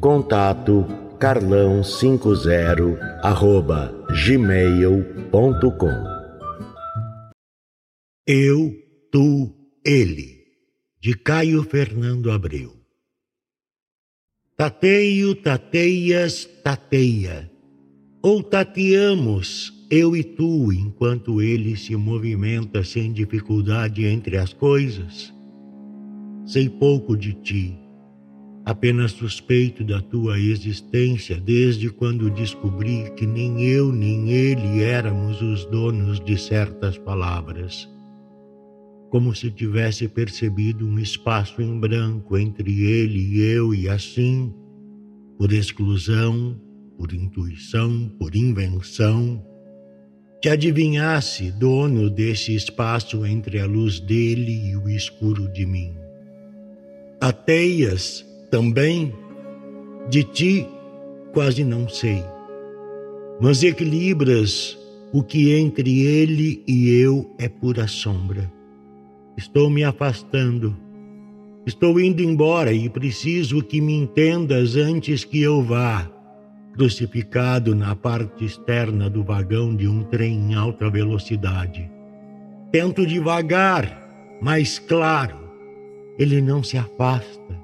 Contato carlão50 arroba gmail.com Eu, tu, ele, de Caio Fernando Abreu. Tateio, tateias, tateia, ou tateamos, eu e tu, enquanto ele se movimenta sem dificuldade entre as coisas. Sei pouco de ti Apenas suspeito da tua existência desde quando descobri que nem eu nem ele éramos os donos de certas palavras. Como se tivesse percebido um espaço em branco entre ele e eu, e assim, por exclusão, por intuição, por invenção, te adivinhasse dono desse espaço entre a luz dele e o escuro de mim. Ateias também de ti quase não sei, mas equilibras o que entre ele e eu é pura sombra. Estou me afastando, estou indo embora e preciso que me entendas antes que eu vá, crucificado na parte externa do vagão de um trem em alta velocidade. Tento devagar, mas claro, ele não se afasta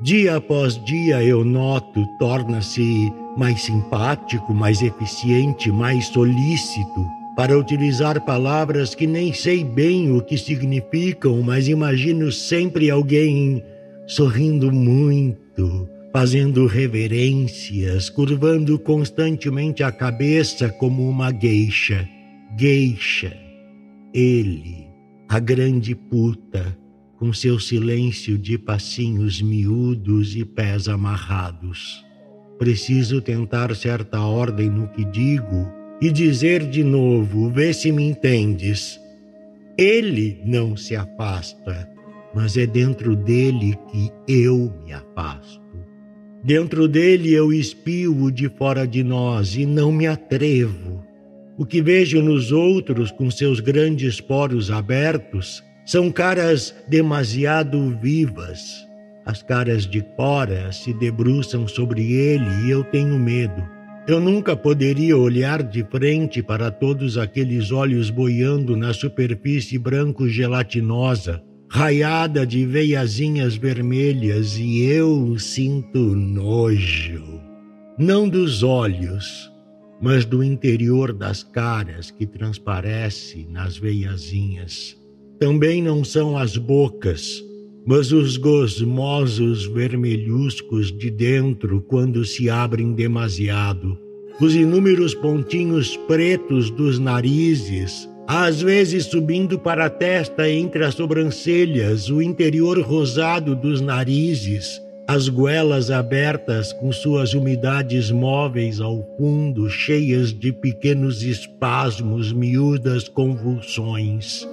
Dia após dia eu noto, torna-se mais simpático, mais eficiente, mais solícito, para utilizar palavras que nem sei bem o que significam, mas imagino sempre alguém sorrindo muito, fazendo reverências, curvando constantemente a cabeça como uma gueixa. Gueixa. Ele, a grande puta com seu silêncio de passinhos miúdos e pés amarrados. Preciso tentar certa ordem no que digo e dizer de novo, vê se me entendes. Ele não se afasta, mas é dentro dele que eu me afasto. Dentro dele eu espio de fora de nós e não me atrevo. O que vejo nos outros com seus grandes poros abertos são caras demasiado vivas. As caras de Cora se debruçam sobre ele e eu tenho medo. Eu nunca poderia olhar de frente para todos aqueles olhos boiando na superfície branco-gelatinosa, raiada de veiazinhas vermelhas, e eu sinto nojo. Não dos olhos, mas do interior das caras que transparece nas veiazinhas. Também não são as bocas, mas os gosmosos vermelhuscos de dentro quando se abrem demasiado. Os inúmeros pontinhos pretos dos narizes, às vezes subindo para a testa entre as sobrancelhas, o interior rosado dos narizes, as goelas abertas com suas umidades móveis ao fundo, cheias de pequenos espasmos, miúdas convulsões.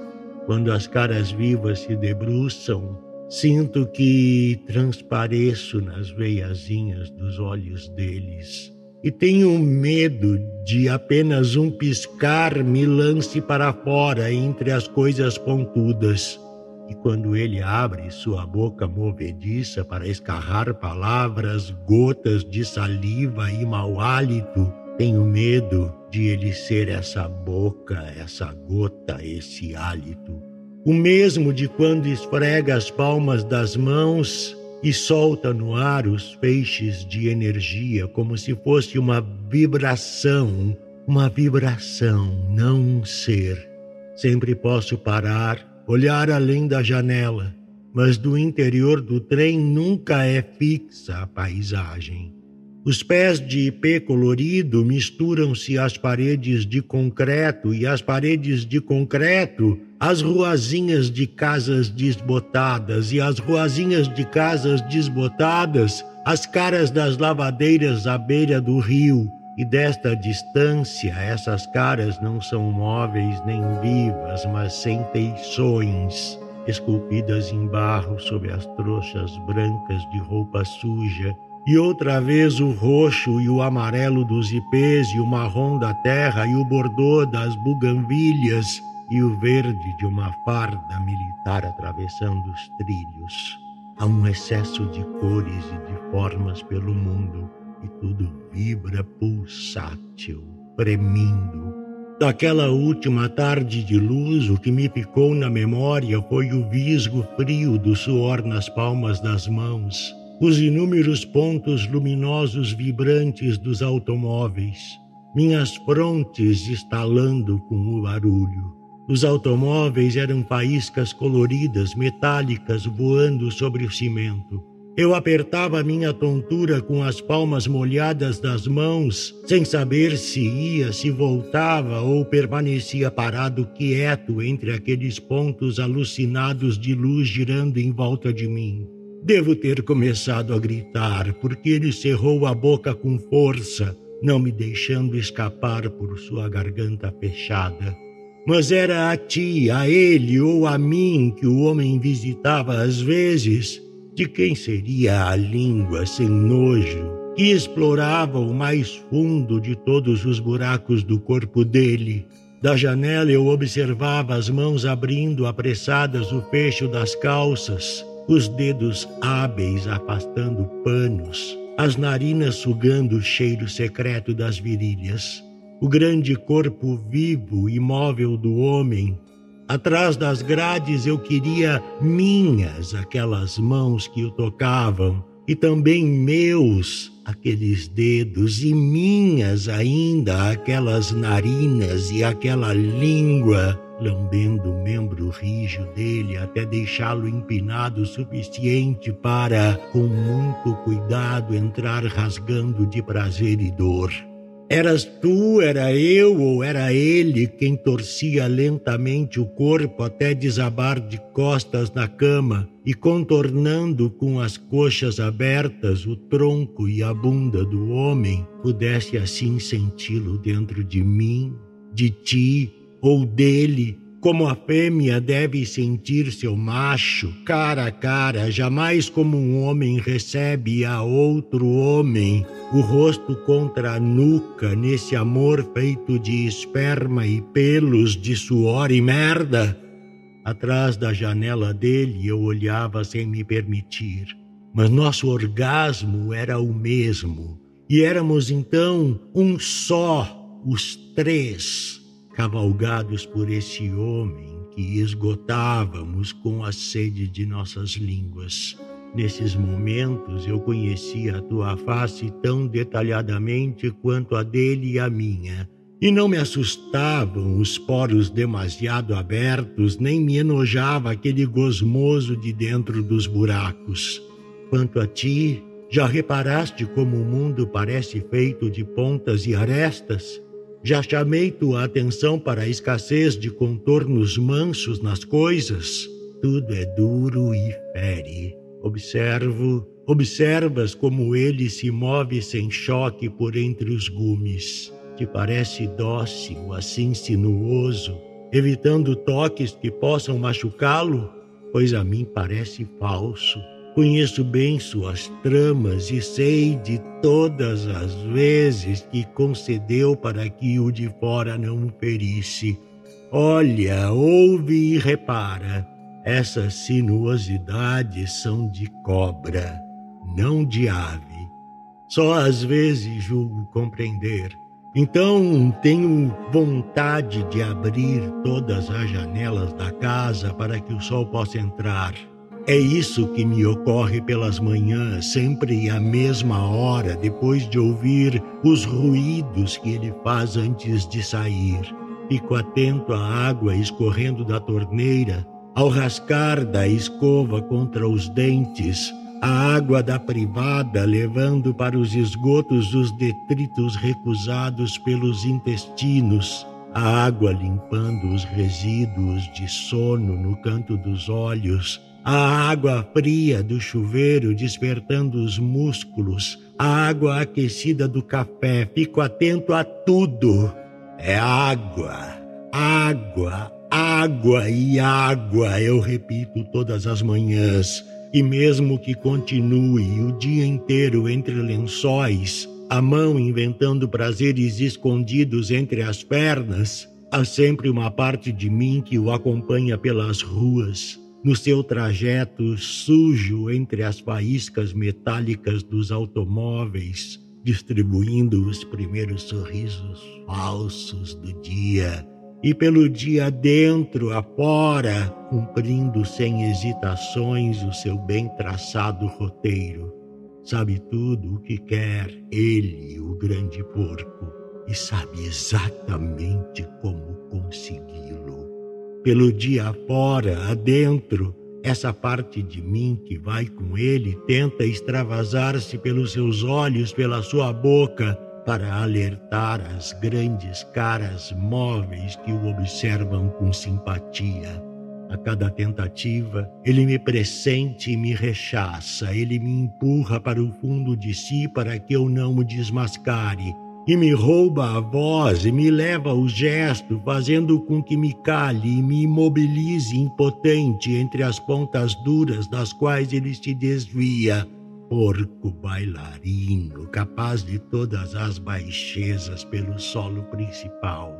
Quando as caras vivas se debruçam, sinto que transpareço nas veiazinhas dos olhos deles. E tenho medo de apenas um piscar me lance para fora entre as coisas pontudas. E quando ele abre sua boca movediça para escarrar palavras, gotas de saliva e mau hálito, tenho medo de ele ser essa boca, essa gota, esse hálito. O mesmo de quando esfrega as palmas das mãos e solta no ar os feixes de energia como se fosse uma vibração, uma vibração, não um ser. Sempre posso parar, olhar além da janela, mas do interior do trem nunca é fixa a paisagem. Os pés de ipê colorido misturam-se às paredes de concreto e às paredes de concreto às ruazinhas de casas desbotadas e às ruazinhas de casas desbotadas as caras das lavadeiras à beira do rio. E desta distância, essas caras não são móveis nem vivas, mas sem feições, esculpidas em barro sob as trouxas brancas de roupa suja e outra vez o roxo e o amarelo dos ipês e o marrom da terra e o bordô das buganvilhas e o verde de uma farda militar atravessando os trilhos. Há um excesso de cores e de formas pelo mundo e tudo vibra pulsátil, premindo. Daquela última tarde de luz, o que me ficou na memória foi o visgo frio do suor nas palmas das mãos os inúmeros pontos luminosos vibrantes dos automóveis, minhas frontes estalando com o barulho. Os automóveis eram faíscas coloridas, metálicas, voando sobre o cimento. Eu apertava minha tontura com as palmas molhadas das mãos, sem saber se ia, se voltava ou permanecia parado quieto entre aqueles pontos alucinados de luz girando em volta de mim. Devo ter começado a gritar, porque ele cerrou a boca com força, não me deixando escapar por sua garganta fechada. Mas era a ti, a ele ou a mim que o homem visitava às vezes. De quem seria a língua sem nojo que explorava o mais fundo de todos os buracos do corpo dele? Da janela eu observava as mãos abrindo apressadas o fecho das calças os dedos hábeis afastando panos, as narinas sugando o cheiro secreto das virilhas, o grande corpo vivo e móvel do homem. Atrás das grades eu queria minhas aquelas mãos que o tocavam, e também meus aqueles dedos, e minhas ainda aquelas narinas e aquela língua lambendo o membro rijo dele até deixá-lo empinado o suficiente para, com muito cuidado, entrar rasgando de prazer e dor. Eras tu, era eu ou era ele quem torcia lentamente o corpo até desabar de costas na cama e contornando com as coxas abertas o tronco e a bunda do homem, pudesse assim senti-lo dentro de mim, de ti ou dele, como a fêmea deve sentir seu macho, cara a cara, jamais como um homem recebe a outro homem, o rosto contra a nuca, nesse amor feito de esperma e pelos, de suor e merda. Atrás da janela dele eu olhava sem me permitir, mas nosso orgasmo era o mesmo, e éramos então um só, os três cavalgados por esse homem que esgotávamos com a sede de nossas línguas. Nesses momentos eu conhecia a tua face tão detalhadamente quanto a dele e a minha, e não me assustavam os poros demasiado abertos, nem me enojava aquele gosmoso de dentro dos buracos. Quanto a ti, já reparaste como o mundo parece feito de pontas e arestas? Já chamei tua atenção para a escassez de contornos mansos nas coisas. Tudo é duro e fere. Observo, observas como ele se move sem choque por entre os gumes. Te parece dócil, assim sinuoso, evitando toques que possam machucá-lo? Pois a mim parece falso Conheço bem suas tramas e sei de todas as vezes que concedeu para que o de fora não ferisse. Olha, ouve e repara. Essas sinuosidades são de cobra, não de ave. Só às vezes julgo compreender. Então tenho vontade de abrir todas as janelas da casa para que o sol possa entrar é isso que me ocorre pelas manhãs, sempre à mesma hora, depois de ouvir os ruídos que ele faz antes de sair. Fico atento à água escorrendo da torneira, ao rascar da escova contra os dentes, a água da privada levando para os esgotos os detritos recusados pelos intestinos, a água limpando os resíduos de sono no canto dos olhos, a água fria do chuveiro despertando os músculos, a água aquecida do café. Fico atento a tudo. É água, água, água e água, eu repito todas as manhãs. E mesmo que continue o dia inteiro entre lençóis, a mão inventando prazeres escondidos entre as pernas, há sempre uma parte de mim que o acompanha pelas ruas, no seu trajeto sujo entre as faíscas metálicas dos automóveis, distribuindo os primeiros sorrisos falsos do dia, e pelo dia dentro, afora, cumprindo sem hesitações o seu bem traçado roteiro. Sabe tudo o que quer ele, o grande porco, e sabe exatamente como consegui-lo pelo dia fora, adentro, essa parte de mim que vai com ele tenta extravasar-se pelos seus olhos, pela sua boca, para alertar as grandes caras móveis que o observam com simpatia. A cada tentativa, ele me pressente e me rechaça, ele me empurra para o fundo de si para que eu não o desmascare e me rouba a voz e me leva ao gesto, fazendo com que me cale e me imobilize impotente entre as pontas duras das quais ele se desvia. Porco bailarino, capaz de todas as baixezas pelo solo principal.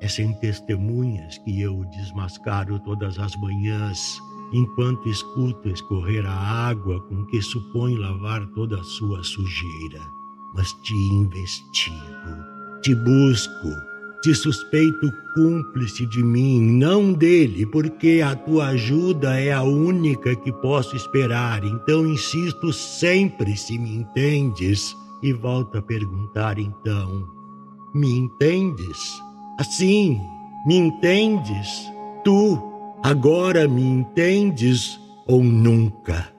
É sem testemunhas que eu o desmascaro todas as manhãs, enquanto escuto escorrer a água com que supõe lavar toda a sua sujeira mas te investigo, te busco, te suspeito cúmplice de mim, não dele, porque a tua ajuda é a única que posso esperar. Então insisto sempre se me entendes e volto a perguntar então: me entendes? Assim, me entendes? Tu agora me entendes ou nunca?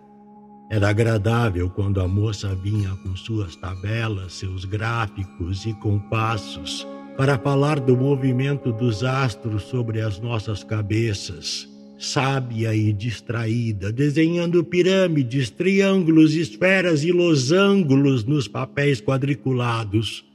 Era agradável quando a moça vinha com suas tabelas, seus gráficos e compassos para falar do movimento dos astros sobre as nossas cabeças, sábia e distraída, desenhando pirâmides, triângulos, esferas e losângulos nos papéis quadriculados.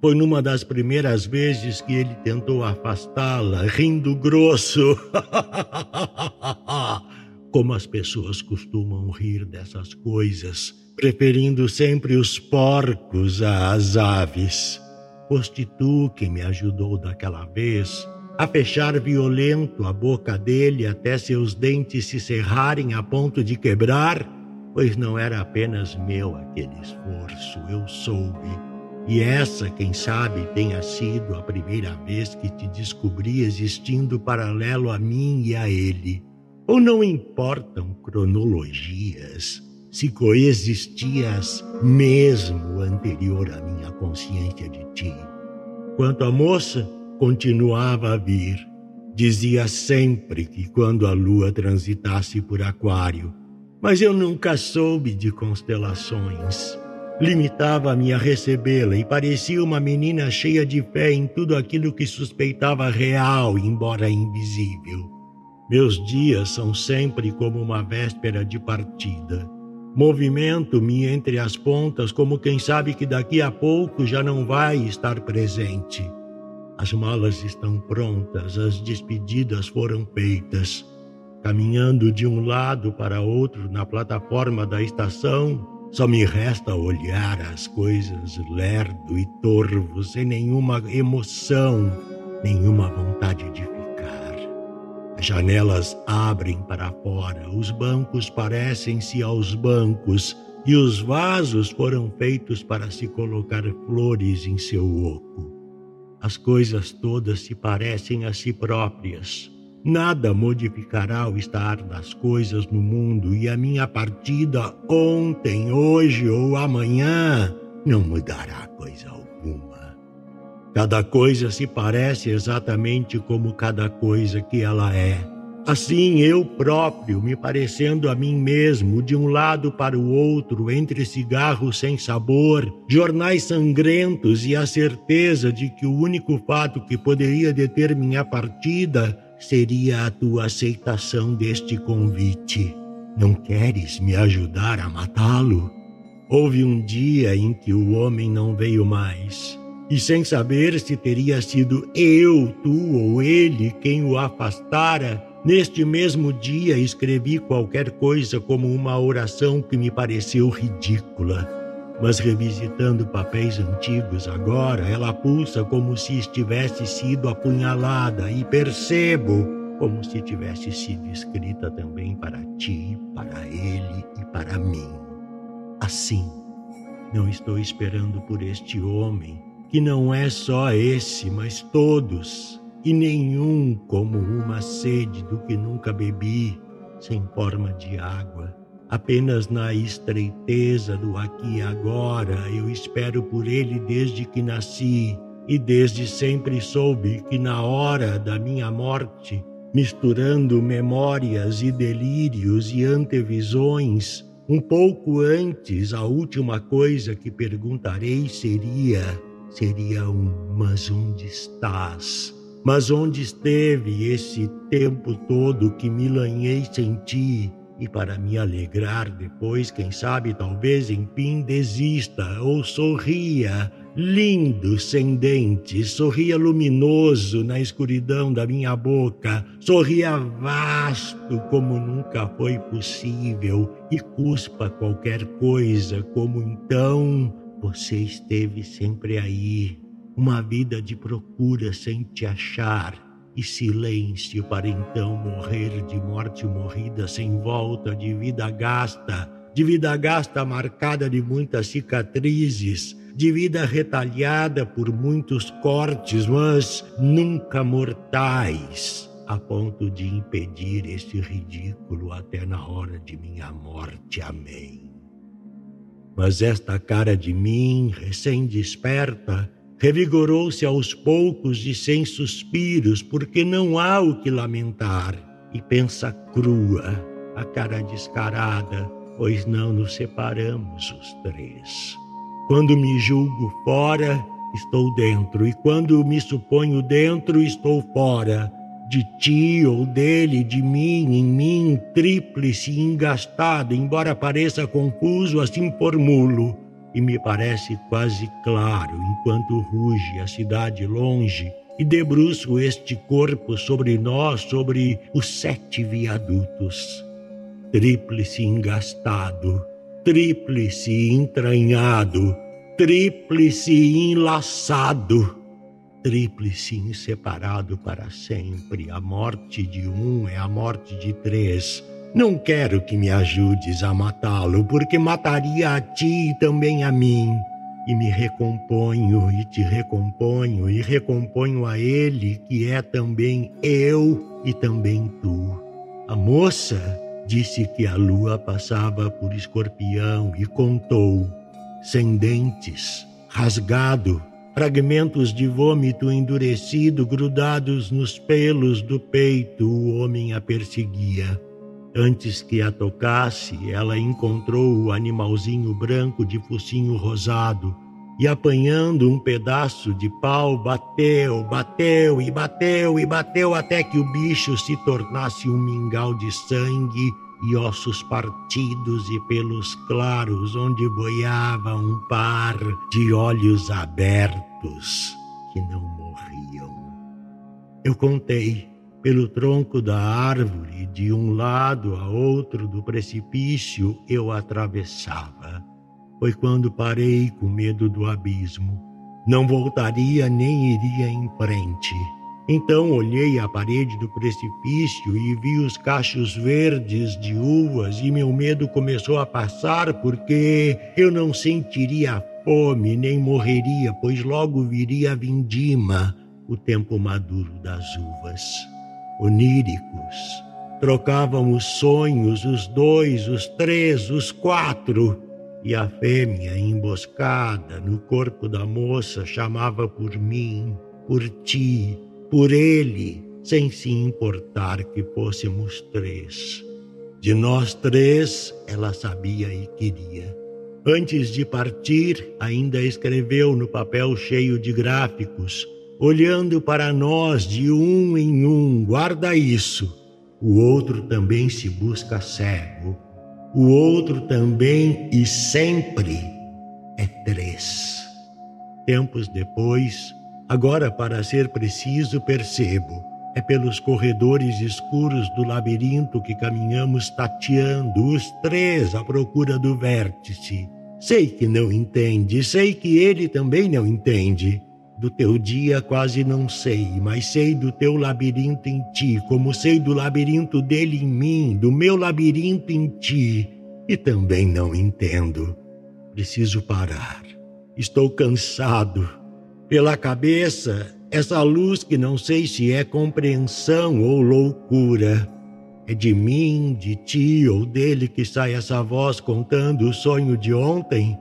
Foi numa das primeiras vezes que ele tentou afastá-la, rindo grosso. como as pessoas costumam rir dessas coisas, preferindo sempre os porcos às aves. Foste tu quem me ajudou daquela vez a fechar violento a boca dele até seus dentes se cerrarem a ponto de quebrar, pois não era apenas meu aquele esforço, eu soube. E essa, quem sabe, tenha sido a primeira vez que te descobri existindo paralelo a mim e a ele. Ou não importam cronologias, se coexistias mesmo anterior à minha consciência de ti. Quanto à moça, continuava a vir. Dizia sempre que quando a lua transitasse por Aquário, mas eu nunca soube de constelações. Limitava-me a recebê-la e parecia uma menina cheia de fé em tudo aquilo que suspeitava real, embora invisível. Meus dias são sempre como uma véspera de partida. Movimento-me entre as pontas como quem sabe que daqui a pouco já não vai estar presente. As malas estão prontas, as despedidas foram feitas. Caminhando de um lado para outro na plataforma da estação, só me resta olhar as coisas lerdo e torvo, sem nenhuma emoção, nenhuma vontade de as janelas abrem para fora, os bancos parecem-se aos bancos e os vasos foram feitos para se colocar flores em seu oco. As coisas todas se parecem a si próprias. Nada modificará o estar das coisas no mundo e a minha partida ontem, hoje ou amanhã não mudará coisa alguma. Cada coisa se parece exatamente como cada coisa que ela é. Assim eu próprio, me parecendo a mim mesmo, de um lado para o outro, entre cigarros sem sabor, jornais sangrentos e a certeza de que o único fato que poderia deter minha partida seria a tua aceitação deste convite. Não queres me ajudar a matá-lo? Houve um dia em que o homem não veio mais, e sem saber se teria sido eu, tu ou ele quem o afastara, neste mesmo dia escrevi qualquer coisa como uma oração que me pareceu ridícula. Mas revisitando papéis antigos agora, ela pulsa como se estivesse sido apunhalada e percebo como se tivesse sido escrita também para ti, para ele e para mim. Assim, não estou esperando por este homem, que não é só esse, mas todos, e nenhum como uma sede do que nunca bebi, sem forma de água. Apenas na estreiteza do aqui e agora eu espero por ele desde que nasci e desde sempre soube que na hora da minha morte misturando memórias e delírios e antevisões. Um pouco antes, a última coisa que perguntarei seria: seria um mas onde estás? Mas onde esteve esse tempo todo que me lanhei sem ti? E para me alegrar depois, quem sabe, talvez enfim desista ou sorria lindo sem dentes, sorria luminoso na escuridão da minha boca, sorria vasto como nunca foi possível e cuspa qualquer coisa, como então você esteve sempre aí. Uma vida de procura sem te achar e silêncio para então morrer de morte morrida sem volta, de vida gasta, de vida gasta marcada de muitas cicatrizes de vida retalhada por muitos cortes, mas nunca mortais, a ponto de impedir este ridículo até na hora de minha morte. Amém. Mas esta cara de mim, recém-desperta, revigorou-se aos poucos e sem suspiros, porque não há o que lamentar, e pensa crua, a cara descarada, pois não nos separamos os três. Quando me julgo fora, estou dentro, e quando me suponho dentro, estou fora. De ti ou dele, de mim, em mim, tríplice engastado, embora pareça confuso, assim formulo. E me parece quase claro, enquanto ruge a cidade longe, e debruço este corpo sobre nós, sobre os sete viadutos. Tríplice engastado, tríplice entranhado, tríplice enlaçado, tríplice inseparado para sempre. A morte de um é a morte de três. Não quero que me ajudes a matá-lo, porque mataria a ti e também a mim. E me recomponho e te recomponho e recomponho a ele, que é também eu e também tu. A moça Disse que a lua passava por escorpião e contou, sem dentes, rasgado, fragmentos de vômito endurecido grudados nos pelos do peito, o homem a perseguia. Antes que a tocasse, ela encontrou o animalzinho branco de focinho rosado e, apanhando um pedaço de pau, bateu, bateu e bateu e bateu até que o bicho se tornasse um mingau de sangue e ossos partidos e pelos claros, onde boiava um par de olhos abertos que não morriam. Eu contei pelo tronco da árvore, de um lado a outro do precipício eu atravessava foi quando parei com medo do abismo. Não voltaria nem iria em frente. Então olhei a parede do precipício e vi os cachos verdes de uvas, e meu medo começou a passar porque eu não sentiria fome nem morreria, pois logo viria a vindima, o tempo maduro das uvas. Oníricos, trocávamos sonhos, os dois, os três, os quatro e a fêmea emboscada no corpo da moça chamava por mim, por ti, por ele, sem se importar que fôssemos três. De nós três, ela sabia e queria. Antes de partir, ainda escreveu no papel cheio de gráficos, olhando para nós de um em um: guarda isso. O outro também se busca cego o outro também e sempre é três. Tempos depois, agora para ser preciso, percebo. É pelos corredores escuros do labirinto que caminhamos tateando, os três à procura do vértice. Sei que não entende, sei que ele também não entende. Do teu dia quase não sei, mas sei do teu labirinto em ti, como sei do labirinto dele em mim, do meu labirinto em ti. E também não entendo. Preciso parar. Estou cansado. Pela cabeça, essa luz que não sei se é compreensão ou loucura. É de mim, de ti ou dele que sai essa voz contando o sonho de ontem?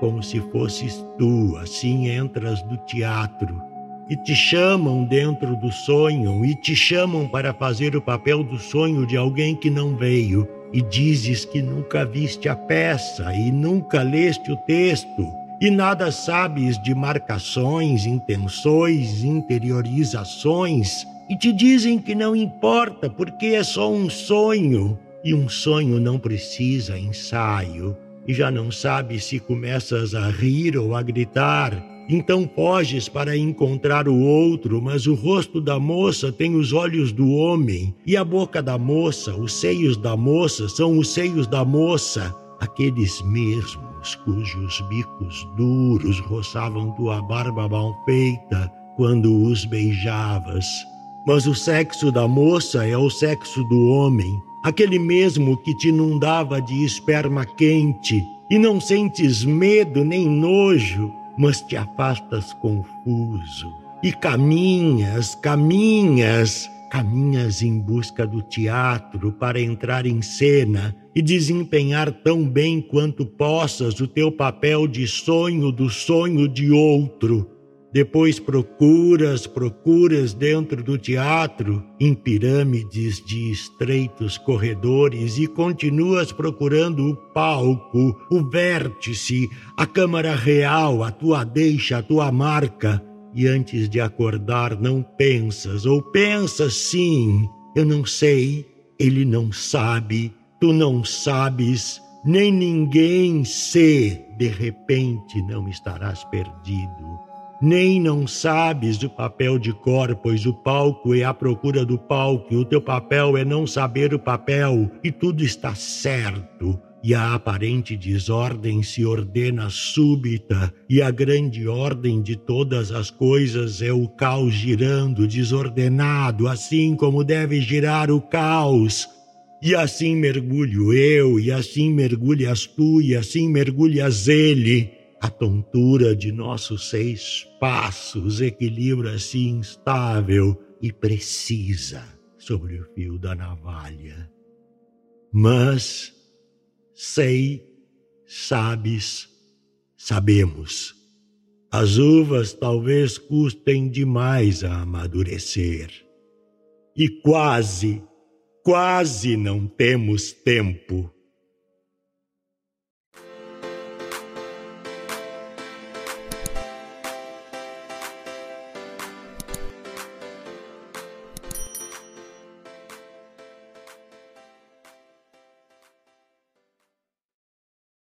como se fosses tu, assim entras do teatro. E te chamam dentro do sonho, e te chamam para fazer o papel do sonho de alguém que não veio, e dizes que nunca viste a peça e nunca leste o texto, e nada sabes de marcações, intenções, interiorizações, e te dizem que não importa porque é só um sonho, e um sonho não precisa ensaio e já não sabes se começas a rir ou a gritar. Então foges para encontrar o outro, mas o rosto da moça tem os olhos do homem, e a boca da moça, os seios da moça são os seios da moça, aqueles mesmos cujos bicos duros roçavam tua barba mal feita quando os beijavas. Mas o sexo da moça é o sexo do homem, aquele mesmo que te inundava de esperma quente, e não sentes medo nem nojo, mas te afastas confuso. E caminhas, caminhas, caminhas em busca do teatro para entrar em cena e desempenhar tão bem quanto possas o teu papel de sonho do sonho de outro depois procuras, procuras dentro do teatro, em pirâmides de estreitos corredores, e continuas procurando o palco, o vértice, a câmara real, a tua deixa, a tua marca. E antes de acordar, não pensas, ou pensas sim, eu não sei, ele não sabe, tu não sabes, nem ninguém se, de repente não estarás perdido nem não sabes o papel de cor, pois o palco é a procura do palco, e o teu papel é não saber o papel, e tudo está certo. E a aparente desordem se ordena súbita, e a grande ordem de todas as coisas é o caos girando desordenado, assim como deve girar o caos. E assim mergulho eu, e assim mergulhas tu, e assim mergulhas ele a tontura de nossos seis passos equilibra-se instável e precisa sobre o fio da navalha. Mas sei, sabes, sabemos. As uvas talvez custem demais a amadurecer. E quase, quase não temos tempo